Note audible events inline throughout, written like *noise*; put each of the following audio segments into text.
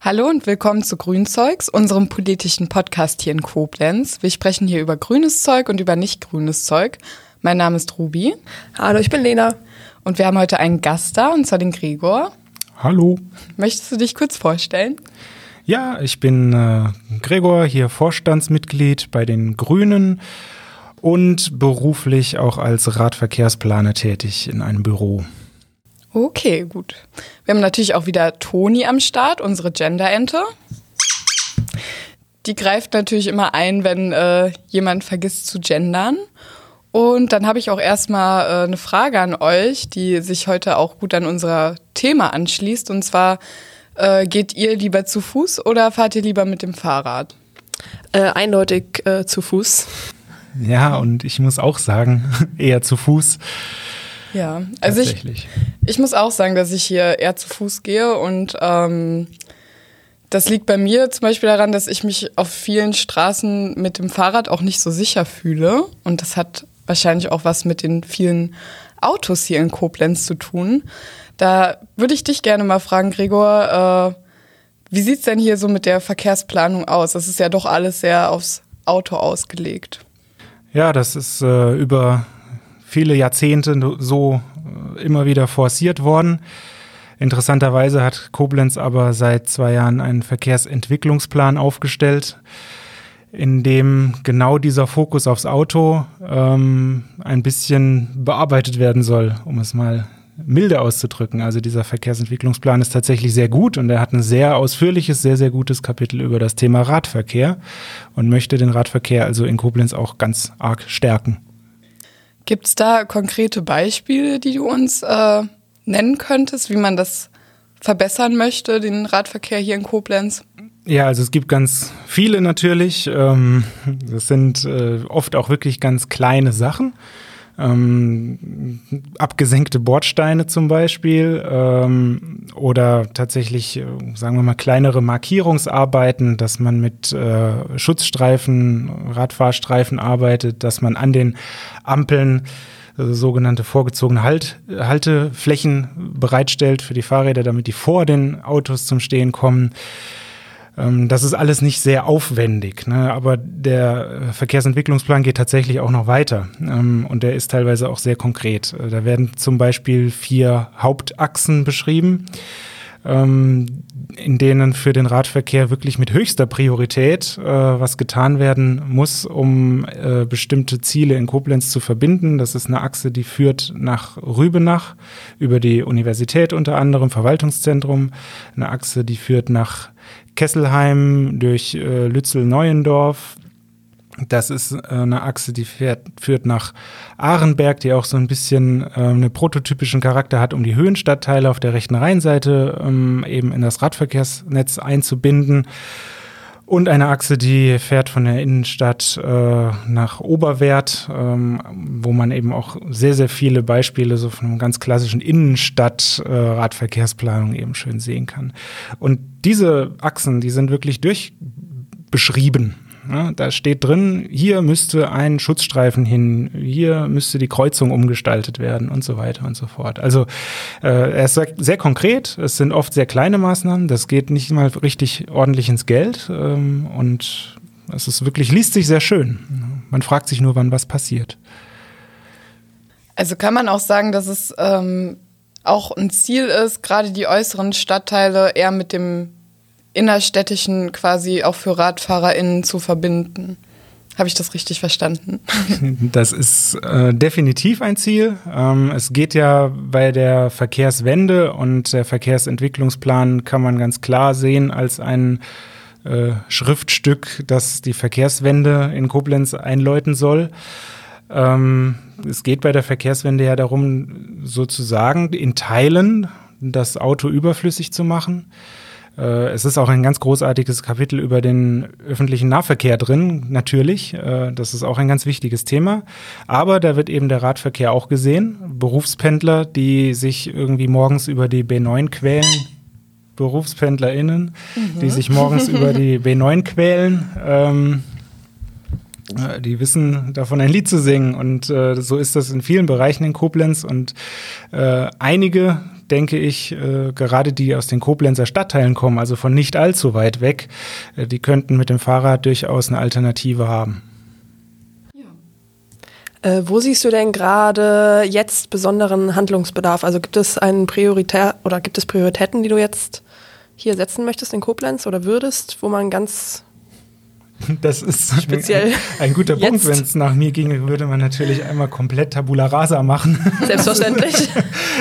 Hallo und willkommen zu Grünzeugs, unserem politischen Podcast hier in Koblenz. Wir sprechen hier über grünes Zeug und über nicht grünes Zeug. Mein Name ist Ruby. Hallo, ich bin Lena. Und wir haben heute einen Gast da, und zwar den Gregor. Hallo. Möchtest du dich kurz vorstellen? Ja, ich bin äh, Gregor, hier Vorstandsmitglied bei den Grünen und beruflich auch als Radverkehrsplaner tätig in einem Büro. Okay, gut. Wir haben natürlich auch wieder Toni am Start, unsere Gender-Ente. Die greift natürlich immer ein, wenn äh, jemand vergisst zu gendern. Und dann habe ich auch erstmal äh, eine Frage an euch, die sich heute auch gut an unser Thema anschließt. Und zwar, äh, geht ihr lieber zu Fuß oder fahrt ihr lieber mit dem Fahrrad? Äh, eindeutig äh, zu Fuß. Ja, und ich muss auch sagen, *laughs* eher zu Fuß. Ja, also ich, ich muss auch sagen, dass ich hier eher zu Fuß gehe und ähm, das liegt bei mir zum Beispiel daran, dass ich mich auf vielen Straßen mit dem Fahrrad auch nicht so sicher fühle und das hat wahrscheinlich auch was mit den vielen Autos hier in Koblenz zu tun. Da würde ich dich gerne mal fragen, Gregor, äh, wie sieht es denn hier so mit der Verkehrsplanung aus? Das ist ja doch alles sehr aufs Auto ausgelegt. Ja, das ist äh, über viele Jahrzehnte so äh, immer wieder forciert worden. Interessanterweise hat Koblenz aber seit zwei Jahren einen Verkehrsentwicklungsplan aufgestellt in dem genau dieser Fokus aufs Auto ähm, ein bisschen bearbeitet werden soll, um es mal milde auszudrücken. Also dieser Verkehrsentwicklungsplan ist tatsächlich sehr gut und er hat ein sehr ausführliches, sehr, sehr gutes Kapitel über das Thema Radverkehr und möchte den Radverkehr also in Koblenz auch ganz arg stärken. Gibt es da konkrete Beispiele, die du uns äh, nennen könntest, wie man das verbessern möchte, den Radverkehr hier in Koblenz? Ja, also es gibt ganz viele natürlich. Ähm, das sind äh, oft auch wirklich ganz kleine Sachen. Ähm, abgesenkte Bordsteine zum Beispiel ähm, oder tatsächlich, äh, sagen wir mal, kleinere Markierungsarbeiten, dass man mit äh, Schutzstreifen, Radfahrstreifen arbeitet, dass man an den Ampeln äh, sogenannte vorgezogene halt, Halteflächen bereitstellt für die Fahrräder, damit die vor den Autos zum Stehen kommen. Ähm, das ist alles nicht sehr aufwendig, ne? aber der Verkehrsentwicklungsplan geht tatsächlich auch noch weiter ähm, und der ist teilweise auch sehr konkret. Äh, da werden zum Beispiel vier Hauptachsen beschrieben ähm, in denen für den Radverkehr wirklich mit höchster Priorität äh, was getan werden muss, um äh, bestimmte Ziele in Koblenz zu verbinden. Das ist eine Achse, die führt nach Rübenach über die Universität unter anderem, Verwaltungszentrum. Eine Achse, die führt nach Kesselheim durch äh, Lützel-Neuendorf. Das ist äh, eine Achse, die fährt, führt nach Ahrenberg, die auch so ein bisschen äh, einen prototypischen Charakter hat, um die Höhenstadtteile auf der rechten Rheinseite ähm, eben in das Radverkehrsnetz einzubinden. Und eine Achse, die fährt von der Innenstadt äh, nach Oberwert, ähm, wo man eben auch sehr, sehr viele Beispiele so von einem ganz klassischen Innenstadt-Radverkehrsplanung äh, eben schön sehen kann. Und diese Achsen, die sind wirklich durchbeschrieben. Ja, da steht drin, hier müsste ein Schutzstreifen hin, hier müsste die Kreuzung umgestaltet werden und so weiter und so fort. Also äh, er ist sehr konkret, es sind oft sehr kleine Maßnahmen, das geht nicht mal richtig ordentlich ins Geld ähm, und es ist wirklich, liest sich sehr schön. Man fragt sich nur, wann was passiert. Also kann man auch sagen, dass es ähm, auch ein Ziel ist, gerade die äußeren Stadtteile eher mit dem innerstädtischen quasi auch für RadfahrerInnen zu verbinden. Habe ich das richtig verstanden? *laughs* Das ist äh, definitiv ein Ziel. Ähm, es geht ja bei der Verkehrswende und der Verkehrsentwicklungsplan kann man ganz klar sehen als ein äh, Schriftstück, das die Verkehrswende in Koblenz einläuten soll. Ähm, es geht bei der Verkehrswende ja darum, sozusagen in Teilen das Auto überflüssig zu machen. Äh, es ist auch ein ganz großartiges Kapitel über den öffentlichen Nahverkehr drin, natürlich. Äh, das ist auch ein ganz wichtiges Thema. Aber da wird eben der Radverkehr auch gesehen. Berufspendler, die sich irgendwie morgens über die B9 quälen. BerufspendlerInnen, mhm. die sich morgens über die *laughs* B9 quälen. Ähm, Äh, die wissen davon ein Lied zu singen und äh, so ist das in vielen Bereichen in Koblenz und äh, einige denke ich, äh, gerade die aus den Koblenzer Stadtteilen kommen, also von nicht allzu weit weg, äh, die könnten mit dem Fahrrad durchaus eine Alternative haben. Äh, wo siehst du denn gerade jetzt besonderen Handlungsbedarf? Also gibt es einen Prioritär oder gibt es Prioritäten, die du jetzt hier setzen möchtest in Koblenz oder würdest, wo man ganz das ist Speziell ein, ein guter Punkt. Wenn es nach mir ginge, würde man natürlich einmal komplett Tabula Rasa machen. Selbstverständlich. *laughs*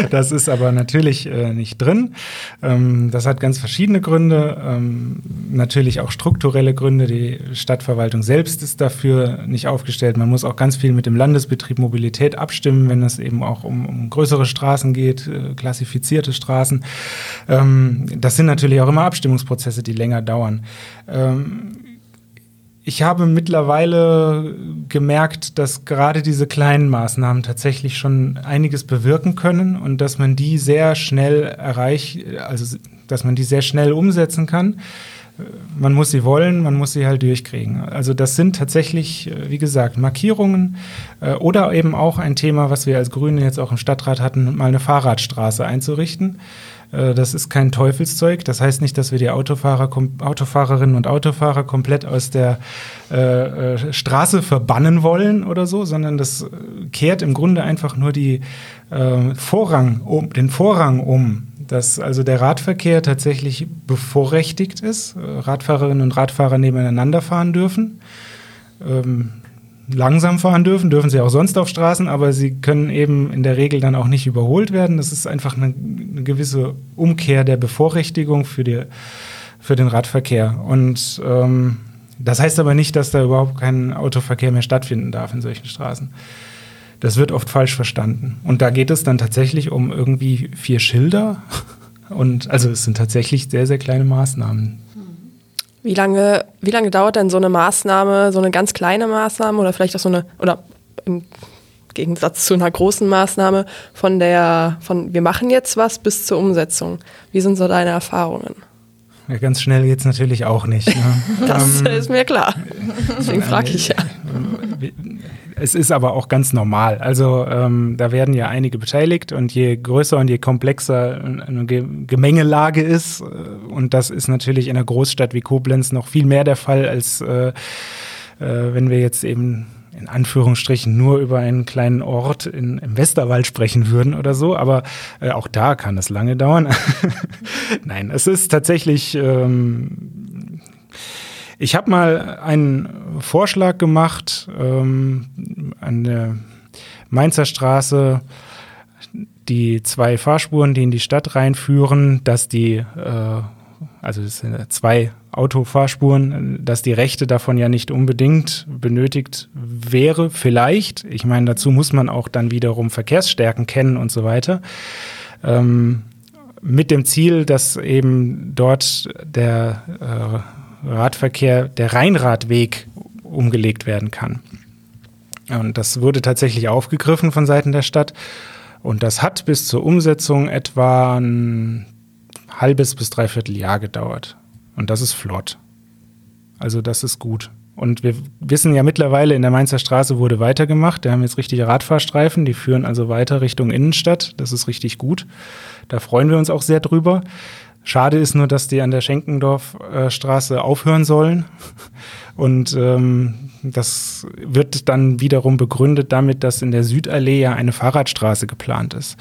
Das ist aber natürlich äh, nicht drin. Ähm, das hat ganz verschiedene Gründe. Ähm, natürlich auch strukturelle Gründe. Die Stadtverwaltung selbst ist dafür nicht aufgestellt. Man muss auch ganz viel mit dem Landesbetrieb Mobilität abstimmen, wenn es eben auch um, um größere Straßen geht, äh, klassifizierte Straßen. Ähm, das sind natürlich auch immer Abstimmungsprozesse, die länger dauern. Ich habe mittlerweile gemerkt, dass gerade diese kleinen Maßnahmen tatsächlich schon einiges bewirken können und dass man die sehr schnell erreicht, also dass man die sehr schnell umsetzen kann. Man muss sie wollen, man muss sie halt durchkriegen. Also das sind tatsächlich, wie gesagt, Markierungen äh, oder eben auch ein Thema, was wir als Grüne jetzt auch im Stadtrat hatten, mal eine Fahrradstraße einzurichten äh, das ist kein Teufelszeug. Das heißt nicht, dass wir die Autofahrer, Autofahrerinnen und Autofahrer komplett aus der äh, äh, Straße verbannen wollen oder so, sondern das kehrt im Grunde einfach nur die, äh, Vorrang um, den Vorrang um. Dass also der Radverkehr tatsächlich bevorrechtigt ist, äh, Radfahrerinnen und Radfahrer nebeneinander fahren dürfen. Ähm, langsam fahren dürfen, dürfen sie auch sonst auf Straßen, aber sie können eben in der Regel dann auch nicht überholt werden. Das ist einfach eine, eine gewisse Umkehr der Bevorrechtigung für, die, für den Radverkehr. Und ähm, das heißt aber nicht, dass da überhaupt kein Autoverkehr mehr stattfinden darf in solchen Straßen. Das wird oft falsch verstanden. Und da geht es dann tatsächlich um irgendwie vier Schilder. Und also es sind tatsächlich sehr, sehr kleine Maßnahmen, wie lange, wie lange dauert denn so eine Maßnahme, so eine ganz kleine Maßnahme oder vielleicht auch so eine, oder im Gegensatz zu einer großen Maßnahme von der, von wir machen jetzt was bis zur Umsetzung? Wie sind so deine Erfahrungen? Ja, ganz schnell geht es natürlich auch nicht. Ne? *laughs* das ähm, ist mir klar. Deswegen frage ich ja. Es ist aber auch ganz normal. Also ähm, da werden ja einige beteiligt und je größer und je komplexer eine Gemengelage ist, äh, und das ist natürlich in einer Großstadt wie Koblenz noch viel mehr der Fall, als äh, äh, wenn wir jetzt eben in Anführungsstrichen nur über einen kleinen Ort in, im Westerwald sprechen würden oder so, aber äh, auch da kann es lange dauern. *laughs* Nein, es ist tatsächlich ähm, ich habe mal einen Vorschlag gemacht ähm, an der Mainzer Straße, die zwei Fahrspuren, die in die Stadt reinführen, dass die, äh, also es sind zwei Autofahrspuren, dass die Rechte davon ja nicht unbedingt benötigt wäre, vielleicht. Ich meine, dazu muss man auch dann wiederum Verkehrsstärken kennen und so weiter. Ähm, mit dem Ziel, dass eben dort der äh, Radverkehr, der Rheinradweg umgelegt werden kann. Und das wurde tatsächlich aufgegriffen von Seiten der Stadt. Und das hat bis zur Umsetzung etwa ein halbes bis dreiviertel Jahr gedauert. Und das ist flott. Also das ist gut. Und wir wissen ja mittlerweile, in der Mainzer Straße wurde weitergemacht. Wir haben jetzt richtige Radfahrstreifen, die führen also weiter Richtung Innenstadt. Das ist richtig gut. Da freuen wir uns auch sehr drüber. Schade ist nur, dass die an der Schenkendorfstraße aufhören sollen. Und ähm, das wird dann wiederum begründet damit, dass in der Südallee ja eine Fahrradstraße geplant ist.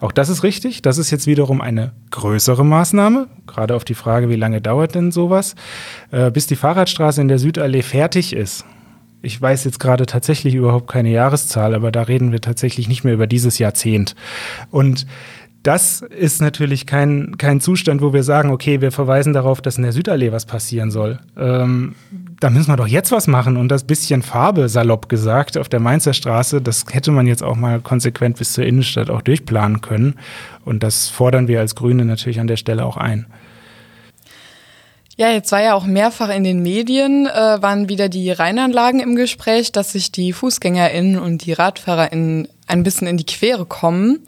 Auch das ist richtig. Das ist jetzt wiederum eine größere Maßnahme. Gerade auf die Frage, wie lange dauert denn sowas, äh, bis die Fahrradstraße in der Südallee fertig ist. Ich weiß jetzt gerade tatsächlich überhaupt keine Jahreszahl, aber da reden wir tatsächlich nicht mehr über dieses Jahrzehnt. Und das ist natürlich kein, kein Zustand, wo wir sagen, okay, wir verweisen darauf, dass in der Südallee was passieren soll. Ähm, da müssen wir doch jetzt was machen und das bisschen Farbe, salopp gesagt, auf der Mainzer Straße, das hätte man jetzt auch mal konsequent bis zur Innenstadt auch durchplanen können. Und das fordern wir als Grüne natürlich an der Stelle auch ein. Ja, jetzt war ja auch mehrfach in den Medien, äh, waren wieder die Rheinanlagen im Gespräch, dass sich die FußgängerInnen und die RadfahrerInnen ein bisschen in die Quere kommen.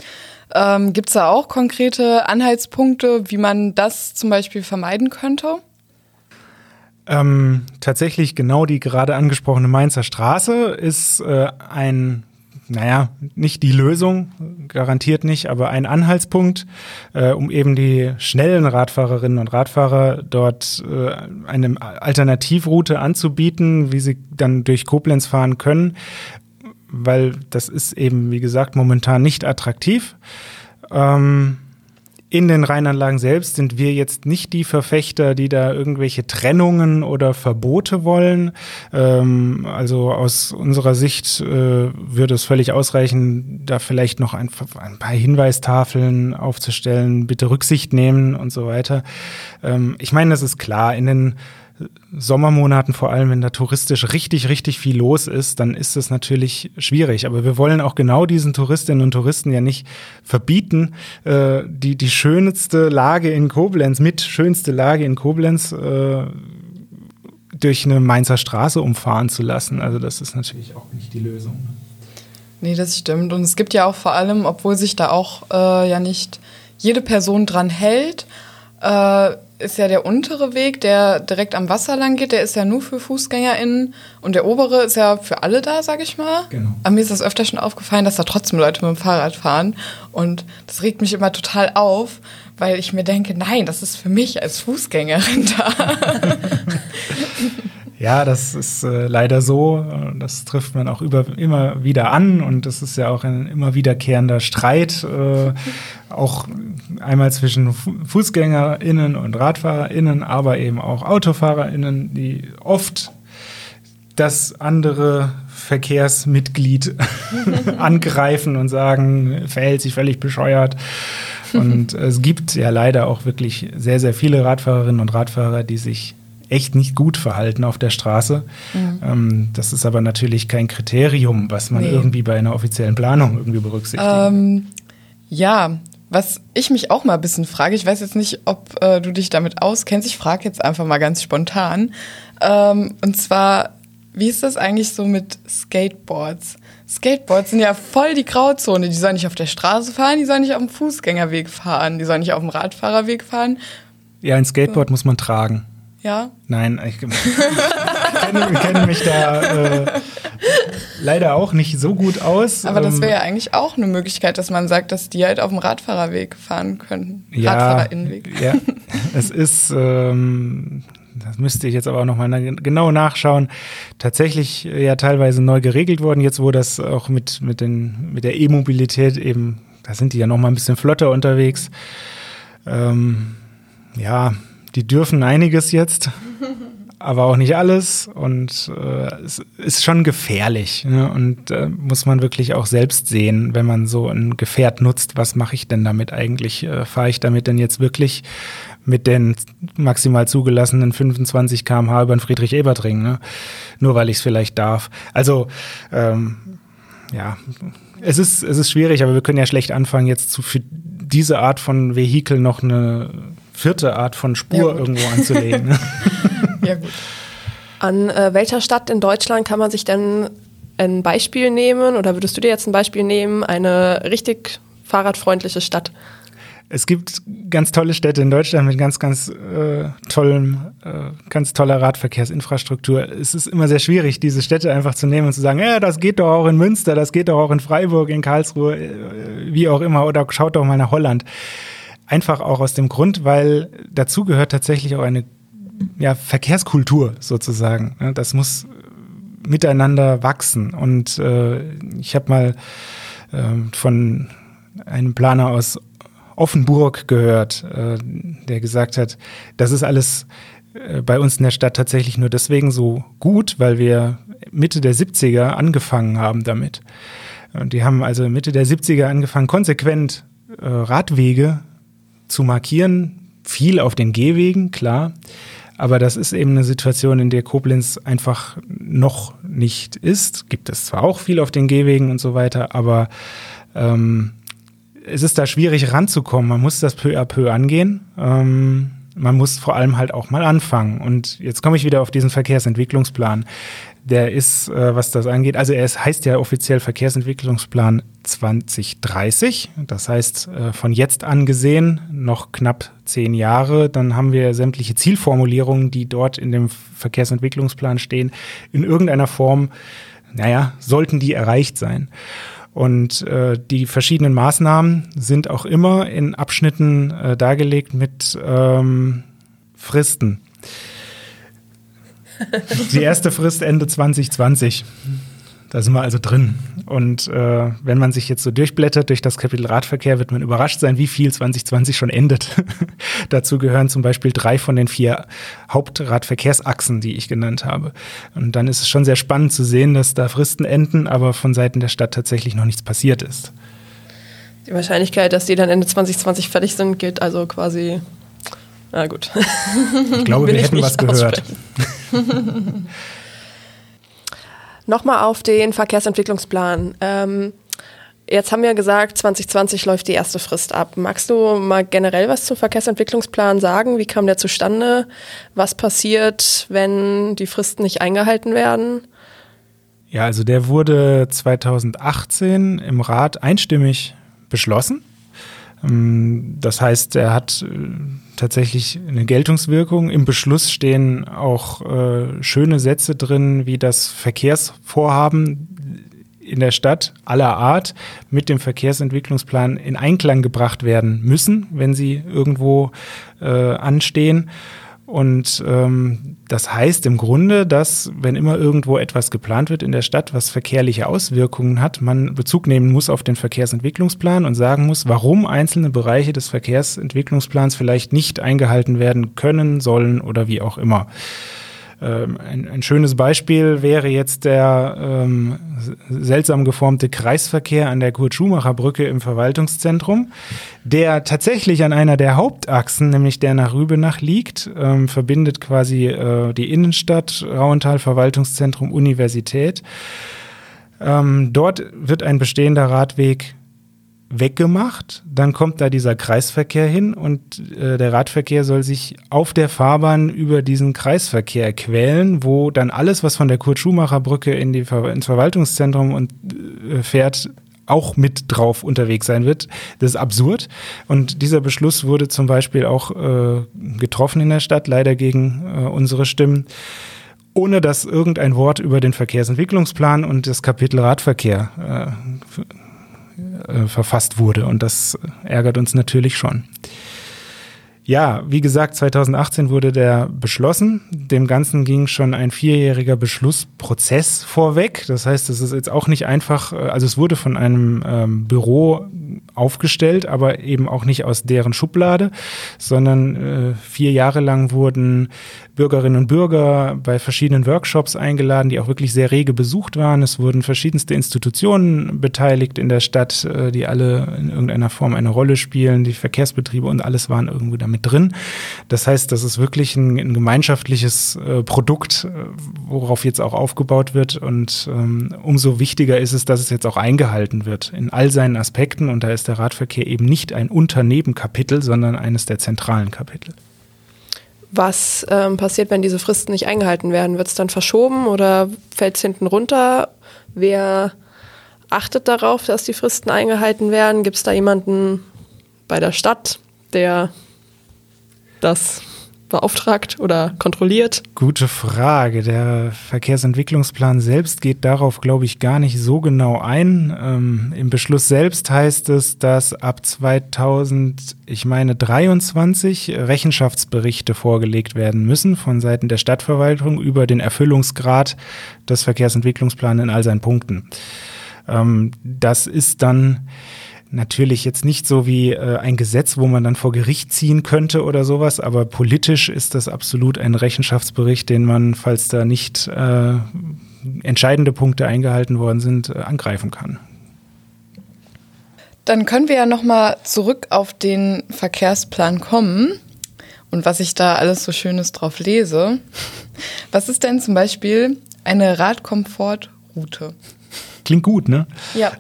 Ähm, Gibt es da auch konkrete Anhaltspunkte, wie man das zum Beispiel vermeiden könnte? Ähm, tatsächlich genau die gerade angesprochene Mainzer Straße ist äh, ein naja, nicht die Lösung, garantiert nicht, aber ein Anhaltspunkt, äh, um eben die schnellen Radfahrerinnen und Radfahrer dort äh, eine Alternativroute anzubieten, wie sie dann durch Koblenz fahren können, weil das ist eben, wie gesagt, momentan nicht attraktiv. Ähm, in den Rheinanlagen selbst sind wir jetzt nicht die Verfechter, die da irgendwelche Trennungen oder Verbote wollen. Ähm, also aus unserer Sicht äh, würde es völlig ausreichen, da vielleicht noch ein, ein, paar Hinweistafeln aufzustellen, bitte Rücksicht nehmen und so weiter. Ähm, ich meine, das ist klar. In den Sommermonaten vor allem, wenn da touristisch richtig, richtig viel los ist, dann ist es natürlich schwierig. Aber wir wollen auch genau diesen Touristinnen und Touristen ja nicht verbieten, äh, die, die schönste Lage in Koblenz, mit schönste Lage in Koblenz, äh, durch eine Mainzer Straße umfahren zu lassen. Also das ist natürlich auch nicht die Lösung. Nee, das stimmt. Und es gibt ja auch vor allem, obwohl sich da auch äh, ja nicht jede Person dran hält, äh, ist ja der untere Weg, der direkt am Wasser lang geht, der ist ja nur für FußgängerInnen und der obere ist ja für alle da, sag ich mal. Genau. Aber mir ist das öfter schon aufgefallen, dass da trotzdem Leute mit dem Fahrrad fahren und das regt mich immer total auf, weil ich mir denke, nein, das ist für mich als Fußgängerin da. *laughs* *laughs* Ja, das ist äh, leider so. Das trifft man auch über, immer wieder an und das ist ja auch ein immer wiederkehrender Streit, äh, auch einmal zwischen FußgängerInnen und RadfahrerInnen, aber eben auch AutofahrerInnen, die oft das andere Verkehrsmitglied *laughs* angreifen und sagen, verhält sich völlig bescheuert. Und es gibt ja leider auch wirklich sehr, sehr viele Radfahrerinnen und Radfahrer, die sich echt nicht gut verhalten auf der Straße. Mhm. Ähm, das ist aber natürlich kein Kriterium, was man nee. irgendwie bei einer offiziellen Planung irgendwie berücksichtigt. Ähm, ja, was ich mich auch mal ein bisschen frage, ich weiß jetzt nicht, ob äh, du dich damit auskennst, ich frage jetzt einfach mal ganz spontan. Ähm, und zwar, wie ist das eigentlich so mit Skateboards? Skateboards sind ja voll die Grauzone. Die sollen nicht auf der Straße fahren, die sollen nicht auf dem Fußgängerweg fahren, die sollen nicht auf dem Radfahrerweg fahren. Ja, ein Skateboard muss man tragen. Ja? Nein, ich *laughs* kenne, kenne, mich da äh, leider auch nicht so gut aus. Aber das wäre ja ähm, eigentlich auch eine Möglichkeit, dass man sagt, dass die halt auf dem Radfahrerweg fahren könnten. Ja, Radfahrerinnenweg. Ja, es ist, ähm, das müsste ich jetzt aber auch nochmal genau nachschauen, tatsächlich ja teilweise neu geregelt worden, jetzt wo das auch mit, mit, den, mit der E-Mobilität eben, da sind die ja nochmal ein bisschen flotter unterwegs. Ähm, ja, die dürfen einiges jetzt, *laughs* aber auch nicht alles. Und äh, es ist schon gefährlich. Ne? Und äh, muss man wirklich auch selbst sehen, wenn man so ein Gefährt nutzt, was mache ich denn damit eigentlich? Äh, Fahre ich damit denn jetzt wirklich mit den maximal zugelassenen 25 km/h über den Friedrich-Ebert-Ring, ne? nur weil ich es vielleicht darf. Also ähm, ja, es ist, es ist schwierig, aber wir können ja schlecht anfangen, jetzt zu, für diese Art von Vehikel noch eine vierte Art von Spur ja, irgendwo anzulegen. Ne? *laughs* ja, gut. An äh, welcher Stadt in Deutschland kann man sich denn ein Beispiel nehmen oder würdest du dir jetzt ein Beispiel nehmen, eine richtig fahrradfreundliche Stadt? Es gibt ganz tolle Städte in Deutschland mit ganz, ganz äh, tollem, äh, ganz toller Radverkehrsinfrastruktur. Es ist immer sehr schwierig, diese Städte einfach zu nehmen und zu sagen, ja, das geht doch auch in Münster, das geht doch auch in Freiburg, in Karlsruhe, äh, wie auch immer, oder schaut doch mal nach Holland. Einfach auch aus dem Grund, weil dazu gehört tatsächlich auch eine ja, Verkehrskultur sozusagen. Das muss miteinander wachsen. Und äh, ich habe mal äh, von einem Planer aus Offenburg gehört, äh, der gesagt hat, das ist alles äh, bei uns in der Stadt tatsächlich nur deswegen so gut, weil wir Mitte der 70er angefangen haben damit. Und die haben also Mitte der 70er angefangen, konsequent äh, Radwege zu markieren, viel auf den Gehwegen, klar. Aber das ist eben eine Situation, in der Koblenz einfach noch nicht ist. Gibt es zwar auch viel auf den Gehwegen und so weiter, aber ähm, es ist da schwierig ranzukommen. Man muss das peu à peu angehen. Ähm, man muss vor allem halt auch mal anfangen. Und jetzt komme ich wieder auf diesen Verkehrsentwicklungsplan. Der ist, äh, was das angeht, also er ist, heißt ja offiziell Verkehrsentwicklungsplan 2030. Das heißt, äh, von jetzt an gesehen noch knapp zehn Jahre. Dann haben wir sämtliche Zielformulierungen, die dort in dem Verkehrsentwicklungsplan stehen, in irgendeiner Form, naja, sollten die erreicht sein. Und äh, die verschiedenen Maßnahmen sind auch immer in Abschnitten äh, dargelegt mit ähm, Fristen. Die erste Frist Ende 2020. Da sind wir also drin. Und äh, wenn man sich jetzt so durchblättert durch das Kapitel Radverkehr, wird man überrascht sein, wie viel 2020 schon endet. *laughs* Dazu gehören zum Beispiel drei von den vier Hauptradverkehrsachsen, die ich genannt habe. Und dann ist es schon sehr spannend zu sehen, dass da Fristen enden, aber von Seiten der Stadt tatsächlich noch nichts passiert ist. Die Wahrscheinlichkeit, dass die dann Ende 2020 fertig sind, geht also quasi. Na gut. Ich glaube, *laughs* wir hätten was gehört. *laughs* Nochmal auf den Verkehrsentwicklungsplan. Ähm, jetzt haben wir gesagt, 2020 läuft die erste Frist ab. Magst du mal generell was zum Verkehrsentwicklungsplan sagen? Wie kam der zustande? Was passiert, wenn die Fristen nicht eingehalten werden? Ja, also der wurde 2018 im Rat einstimmig beschlossen. Ähm, das heißt, er hat äh, tatsächlich eine Geltungswirkung. Im Beschluss stehen auch äh, schöne Sätze drin, wie das Verkehrsvorhaben in der Stadt aller Art mit dem Verkehrsentwicklungsplan in Einklang gebracht werden müssen, wenn sie irgendwo äh, anstehen. Und ähm, das heißt im Grunde, dass wenn immer irgendwo etwas geplant wird in der Stadt, was verkehrliche Auswirkungen hat, man Bezug nehmen muss auf den Verkehrsentwicklungsplan und sagen muss, warum einzelne Bereiche des Verkehrsentwicklungsplans vielleicht nicht eingehalten werden können, sollen oder wie auch immer. Ähm, ein, ein, schönes Beispiel wäre jetzt der ähm, seltsam geformte Kreisverkehr an der Kurt-Schumacher-Brücke im Verwaltungszentrum, der tatsächlich an einer der Hauptachsen, nämlich der nach Rübenach liegt, ähm, verbindet quasi äh, die Innenstadt, Rauental, Verwaltungszentrum, Universität. Ähm, dort wird ein bestehender Radweg weggemacht, dann kommt da dieser Kreisverkehr hin und äh, der Radverkehr soll sich auf der Fahrbahn über diesen Kreisverkehr quälen, wo dann alles, was von der Kurt-Schumacher-Brücke in die ins Verwaltungszentrum und, äh, fährt, auch mit drauf unterwegs sein wird. Das ist absurd. Und dieser Beschluss wurde zum Beispiel auch äh, getroffen in der Stadt, leider gegen äh, unsere Stimmen ohne dass irgendein Wort über den Verkehrsentwicklungsplan und das Kapitel Radverkehr äh, äh, verfasst wurde. Und das ärgert uns natürlich schon. Ja, wie gesagt, 2018 wurde der beschlossen. Dem Ganzen ging schon ein vierjähriger Beschlussprozess vorweg. Das heißt, es ist jetzt auch nicht einfach, äh, also es wurde von einem ähm, Büro aufgestellt, aber eben auch nicht aus deren Schublade, sondern äh, vier Jahre lang wurden Bürgerinnen und Bürger bei verschiedenen Workshops eingeladen, die auch wirklich sehr rege besucht waren. Es wurden verschiedenste Institutionen beteiligt in der Stadt, äh, die alle in irgendeiner Form eine Rolle spielen, die Verkehrsbetriebe und alles waren irgendwo damit drin. Das heißt, das ist wirklich ein, ein gemeinschaftliches äh, Produkt, äh, worauf jetzt auch aufgebaut wird und ähm, umso wichtiger ist es, dass es jetzt auch eingehalten wird in all seinen Aspekten und da ist der Radverkehr eben nicht ein Unternebenkapitel, sondern eines der zentralen Kapitel. Was ähm, passiert, wenn diese Fristen nicht eingehalten werden? Wird es dann verschoben oder fällt es hinten runter? Wer achtet darauf, dass die Fristen eingehalten werden? Gibt es da jemanden bei der Stadt, der das beauftragt oder kontrolliert? Gute Frage. Der Verkehrsentwicklungsplan selbst geht darauf, glaube ich, gar nicht so genau ein. Ähm, Im Beschluss selbst heißt es, dass ab 2000, ich meine 23 Rechenschaftsberichte vorgelegt werden müssen von Seiten der Stadtverwaltung über den Erfüllungsgrad des Verkehrsentwicklungsplans in all seinen Punkten. Ähm, das ist dann Natürlich jetzt nicht so wie äh, ein Gesetz, wo man dann vor Gericht ziehen könnte oder sowas, aber politisch ist das absolut ein Rechenschaftsbericht, den man, falls da nicht äh, entscheidende Punkte eingehalten worden sind, äh, angreifen kann. Dann können wir ja nochmal zurück auf den Verkehrsplan kommen und was ich da alles so Schönes drauf lese. Was ist denn zum Beispiel eine Radkomfortroute? Klingt gut, ne? Ja.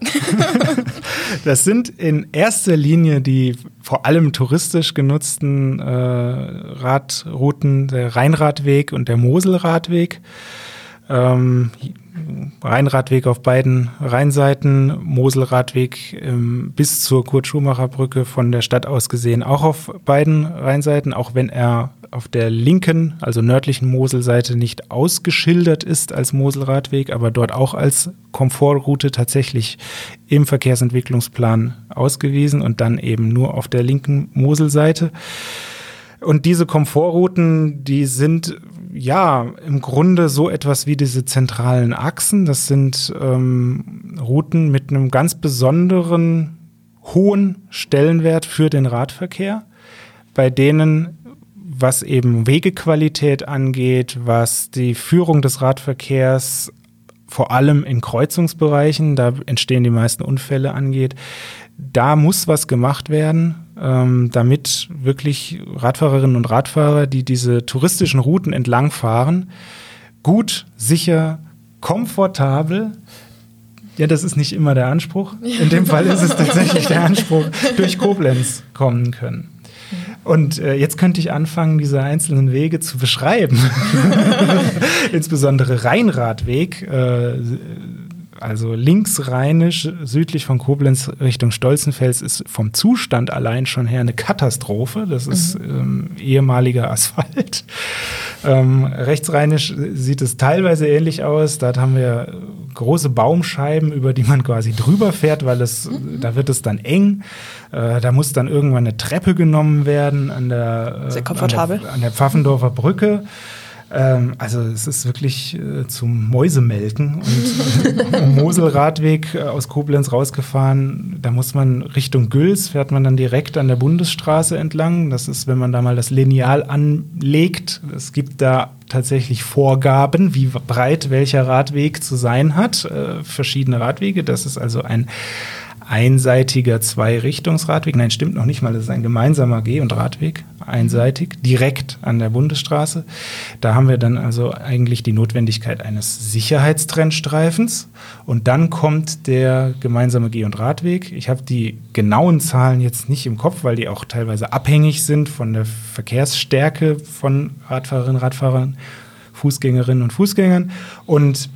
*laughs* *laughs* das sind in erster Linie die vor allem touristisch genutzten äh, Radrouten, der Rheinradweg und der Moselradweg. Ähm, Rheinradweg auf beiden Rheinseiten, Moselradweg ähm, bis zur Kurt-Schumacher-Brücke von der Stadt aus gesehen auch auf beiden Rheinseiten, auch wenn er auf der linken, also nördlichen Moselseite nicht ausgeschildert ist als Moselradweg, aber dort auch als Komfortroute tatsächlich im Verkehrsentwicklungsplan ausgewiesen und dann eben nur auf der linken Moselseite. Und diese Komfortrouten, die sind ja im Grunde so etwas wie diese zentralen Achsen. Das sind ähm, Routen mit einem ganz besonderen hohen Stellenwert für den Radverkehr, bei denen was eben Wegequalität angeht, was die Führung des Radverkehrs vor allem in Kreuzungsbereichen, da entstehen die meisten Unfälle angeht, da muss was gemacht werden, ähm, damit wirklich Radfahrerinnen und Radfahrer, die diese touristischen Routen entlangfahren, gut, sicher, komfortabel ja, das ist nicht immer der Anspruch. In dem Fall ist es tatsächlich der Anspruch, durch Koblenz kommen können. Und äh, jetzt könnte ich anfangen, diese einzelnen Wege zu beschreiben. *laughs* Insbesondere Rheinradweg, äh, also linksrheinisch, südlich von Koblenz Richtung Stolzenfels, ist vom Zustand allein schon her eine Katastrophe. Das ist mhm. ähm, ehemaliger Asphalt. Ähm, rechtsrheinisch sieht es teilweise ähnlich aus. Dort haben wir große Baumscheiben, über die man quasi drüber fährt, weil es, mhm. da wird es dann eng. Äh, da muss dann irgendwann eine Treppe genommen werden an der, äh, Sehr komfortabel. An der, an der Pfaffendorfer Brücke. Ähm, also es ist wirklich äh, zum Mäusemelken und *laughs* Moselradweg äh, aus Koblenz rausgefahren. Da muss man Richtung Güls, fährt man dann direkt an der Bundesstraße entlang. Das ist, wenn man da mal das Lineal anlegt. Es gibt da tatsächlich Vorgaben, wie breit welcher Radweg zu sein hat. Äh, verschiedene Radwege. Das ist also ein einseitiger Zweirichtungsradweg. Nein, stimmt noch nicht mal. Das ist ein gemeinsamer Geh- und Radweg, einseitig, direkt an der Bundesstraße. Da haben wir dann also eigentlich die Notwendigkeit eines Sicherheitstrennstreifens. Und dann kommt der gemeinsame Geh- und Radweg. Ich habe die genauen Zahlen jetzt nicht im Kopf, weil die auch teilweise abhängig sind von der Verkehrsstärke von Radfahrerinnen, Radfahrern, Fußgängerinnen und Fußgängern. Und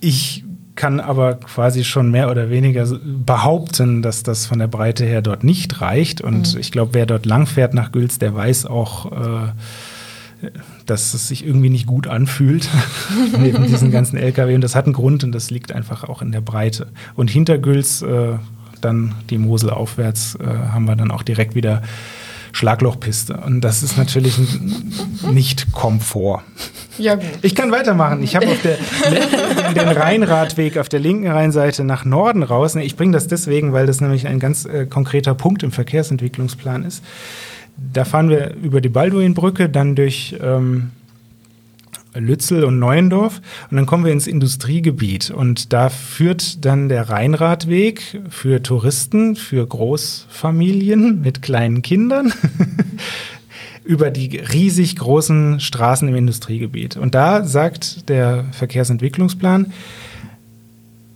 ich kann aber quasi schon mehr oder weniger behaupten, dass das von der Breite her dort nicht reicht. Und mhm. ich glaube, wer dort langfährt nach Güls, der weiß auch, äh, dass es sich irgendwie nicht gut anfühlt *laughs* neben diesen *laughs* ganzen LKW. Und das hat einen Grund und das liegt einfach auch in der Breite. Und hinter Güls, äh, dann die Mosel aufwärts, äh, haben wir dann auch direkt wieder Schlaglochpiste. Und das ist natürlich nicht Komfort. Ja, gut. Ich kann weitermachen. Ich habe auf der, *laughs* den Rheinradweg auf der linken Rheinseite nach Norden raus. Ich bringe das deswegen, weil das nämlich ein ganz äh, konkreter Punkt im Verkehrsentwicklungsplan ist. Da fahren wir über die Balduinbrücke, dann durch ähm, Lützel und Neuendorf und dann kommen wir ins Industriegebiet und da führt dann der Rheinradweg für Touristen, für Großfamilien mit kleinen Kindern *laughs* über die riesig großen Straßen im Industriegebiet. Und da sagt der Verkehrsentwicklungsplan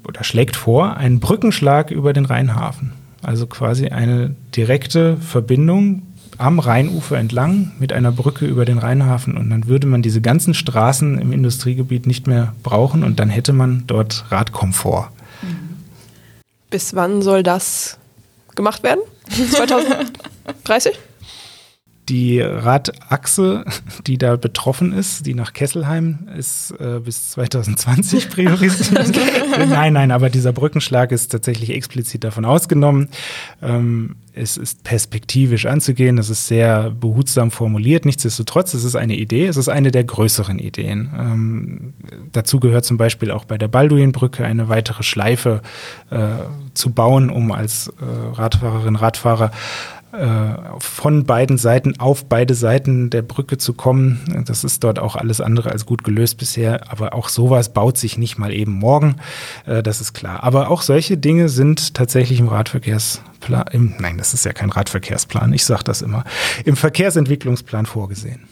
oder schlägt vor einen Brückenschlag über den Rheinhafen. Also quasi eine direkte Verbindung am Rheinufer entlang mit einer Brücke über den Rheinhafen und dann würde man diese ganzen Straßen im Industriegebiet nicht mehr brauchen und dann hätte man dort Radkomfort. Bis wann soll das gemacht werden? *laughs* 2030? Die Radachse, *laughs* die da betroffen ist, die nach Kesselheim, ist äh, bis 2020 *laughs* priorisiert. nein, nein, aber dieser Brückenschlag ist tatsächlich explizit davon ausgenommen. Ähm, es ist perspektivisch anzugehen, das ist sehr behutsam formuliert. Nichtsdestotrotz, es ist eine Idee, es ist eine der größeren Ideen. Ähm, dazu gehört zum Beispiel auch bei der Balduinbrücke eine weitere Schleife äh, zu bauen, um als äh, Radfahrerin, Radfahrer von beiden Seiten auf beide Seiten der Brücke zu kommen. Das ist dort auch alles andere als gut gelöst bisher. Aber auch sowas baut sich nicht mal eben morgen. Äh, das ist klar. Aber auch solche Dinge sind tatsächlich im Radverkehrsplan, im, nein, das ist ja kein Radverkehrsplan, ich sage das immer, im Verkehrsentwicklungsplan vorgesehen.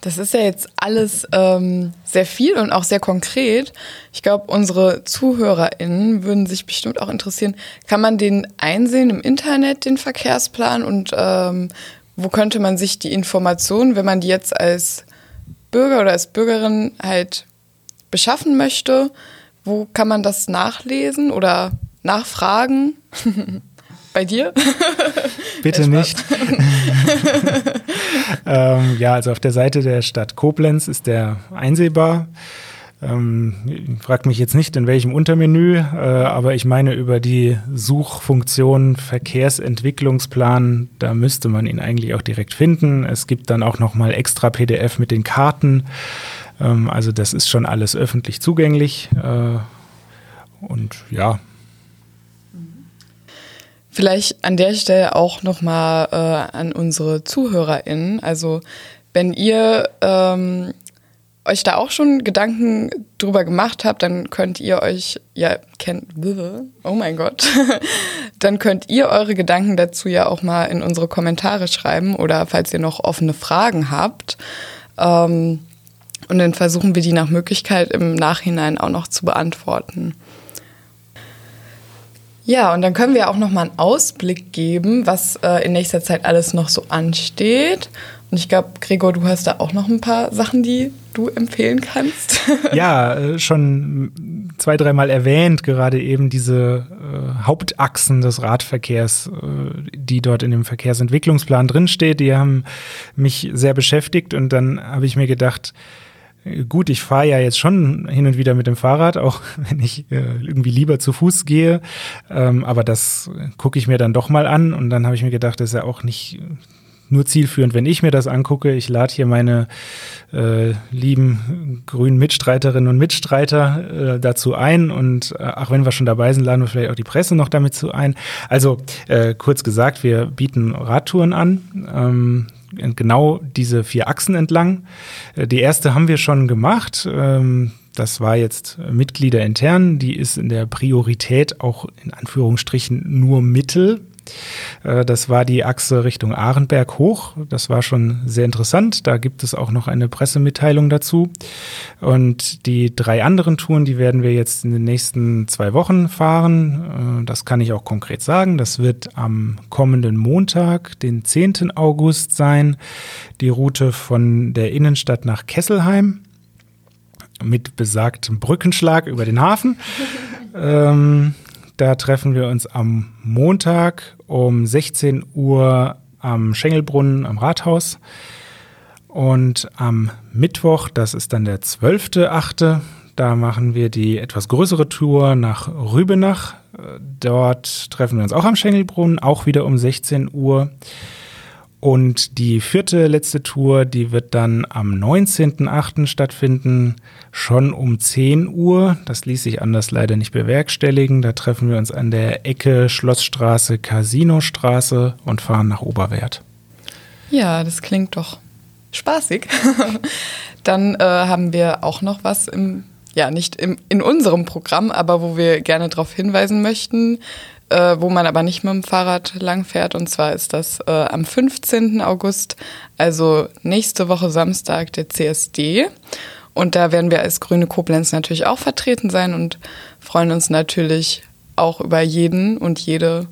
Das ist ja jetzt alles ähm, sehr viel und auch sehr konkret. Ich glaube, unsere ZuhörerInnen würden sich bestimmt auch interessieren. Kann man den einsehen im Internet, den Verkehrsplan? Und ähm, wo könnte man sich die Informationen, wenn man die jetzt als Bürger oder als Bürgerin halt beschaffen möchte, wo kann man das nachlesen oder nachfragen? *laughs* Bei dir? *laughs* Bitte nicht. *laughs* ähm, ja, also auf der Seite der Stadt Koblenz ist der einsehbar. Ähm, fragt mich jetzt nicht, in welchem Untermenü, äh, aber ich meine über die Suchfunktion Verkehrsentwicklungsplan, da müsste man ihn eigentlich auch direkt finden. Es gibt dann auch nochmal extra PDF mit den Karten. Ähm, also das ist schon alles öffentlich zugänglich. Äh, und ja, Vielleicht an der Stelle auch nochmal äh, an unsere ZuhörerInnen. Also wenn ihr ähm, euch da auch schon Gedanken drüber gemacht habt, dann könnt ihr euch, ja, kennt, oh mein Gott, *laughs* dann könnt ihr eure Gedanken dazu ja auch mal in unsere Kommentare schreiben oder falls ihr noch offene Fragen habt. Ähm, und dann versuchen wir die nach Möglichkeit im Nachhinein auch noch zu beantworten. Ja, und dann können wir auch noch mal einen Ausblick geben, was äh, in nächster Zeit alles noch so ansteht. Und ich glaube, Gregor, du hast da auch noch ein paar Sachen, die du empfehlen kannst. *laughs* ja, äh, schon zwei, dreimal erwähnt, gerade eben diese äh, Hauptachsen des Radverkehrs, äh, die dort in dem Verkehrsentwicklungsplan drinsteht, die haben mich sehr beschäftigt und dann habe ich mir gedacht, Gut, ich fahre ja jetzt schon hin und wieder mit dem Fahrrad, auch *laughs* wenn ich äh, irgendwie lieber zu Fuß gehe. Ähm, aber das gucke ich mir dann doch mal an und dann habe ich mir gedacht, das ist ja auch nicht nur zielführend, wenn ich mir das angucke. Ich lade hier meine äh, lieben grünen Mitstreiterinnen und Mitstreiter äh, dazu ein und äh, auch wenn wir schon dabei sind, laden wir vielleicht auch die Presse noch damit zu ein. Also äh, kurz gesagt, wir bieten Radtouren an. Ähm, genau diese vier Achsen entlang. Äh, die erste haben wir schon gemacht. Ähm, das war jetzt Mitglieder intern. Die ist in der Priorität auch in Anführungsstrichen nur Mittel. Äh, das war die Achse Richtung Ahrenberg hoch. Das war schon sehr interessant. Da gibt es auch noch eine Pressemitteilung dazu. Und die drei anderen Touren, die werden wir jetzt in den nächsten zwei Wochen fahren. Äh, das kann ich auch konkret sagen. Das wird am kommenden Montag, den 10. August sein. Die Route von der Innenstadt nach Kesselheim mit besagtem Brückenschlag über den Hafen. *laughs* ähm, da treffen wir uns am Montag um 16 Uhr am Schengelbrunnen am Rathaus. Und am Mittwoch, das ist dann der 12.8., da machen wir die etwas größere Tour nach Rübenach. Dort treffen wir uns auch am Schengelbrunnen, auch wieder um 16 Uhr. Und die vierte letzte Tour, die wird dann am 19.08. stattfinden, schon um 10 Uhr. Das ließ sich anders leider nicht bewerkstelligen. Da treffen wir uns an der Ecke Schlossstraße, Casinostraße und fahren nach Oberwert. Ja, das klingt doch spaßig. *laughs* dann äh, haben wir auch noch was im, ja, nicht im, in unserem Programm, aber wo wir gerne darauf hinweisen möchten äh, wo man aber nicht mit dem Fahrrad langfährt. Und zwar ist das äh, am 15. August, also nächste Woche Samstag, der CSD. Und da werden wir als Grüne Koblenz natürlich auch vertreten sein und freuen uns natürlich auch über jeden und jede,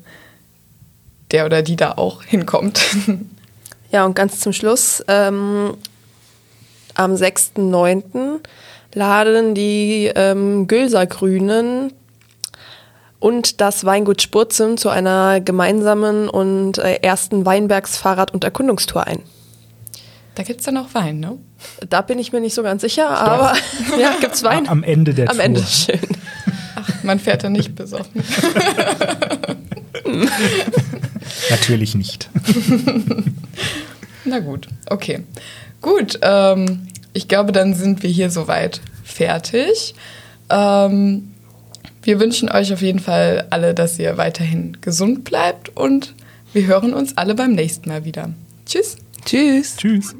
der oder die da auch hinkommt. *laughs* Ja, und ganz zum Schluss, ähm, am 6.9. laden die ähm, Gülser Grünen und das Weingut Spurzim zu einer gemeinsamen und äh, ersten Weinbergsfahrrad- und Erkundungstour ein. Da gibt es dann auch Wein, ne? Da bin ich mir nicht so ganz sicher, Doch. aber *laughs* ja, gibt es Wein? Am Ende der Am Tour. Ende, schön. Ach, man fährt da nicht besoffen. *laughs* Natürlich nicht. *laughs* Na gut, okay. Gut, ähm, ich glaube, dann sind wir hier soweit fertig. Ähm, wir wünschen euch auf jeden Fall alle, dass ihr weiterhin gesund bleibt und wir hören uns alle beim nächsten Mal wieder. Tschüss. Tschüss. Tschüss.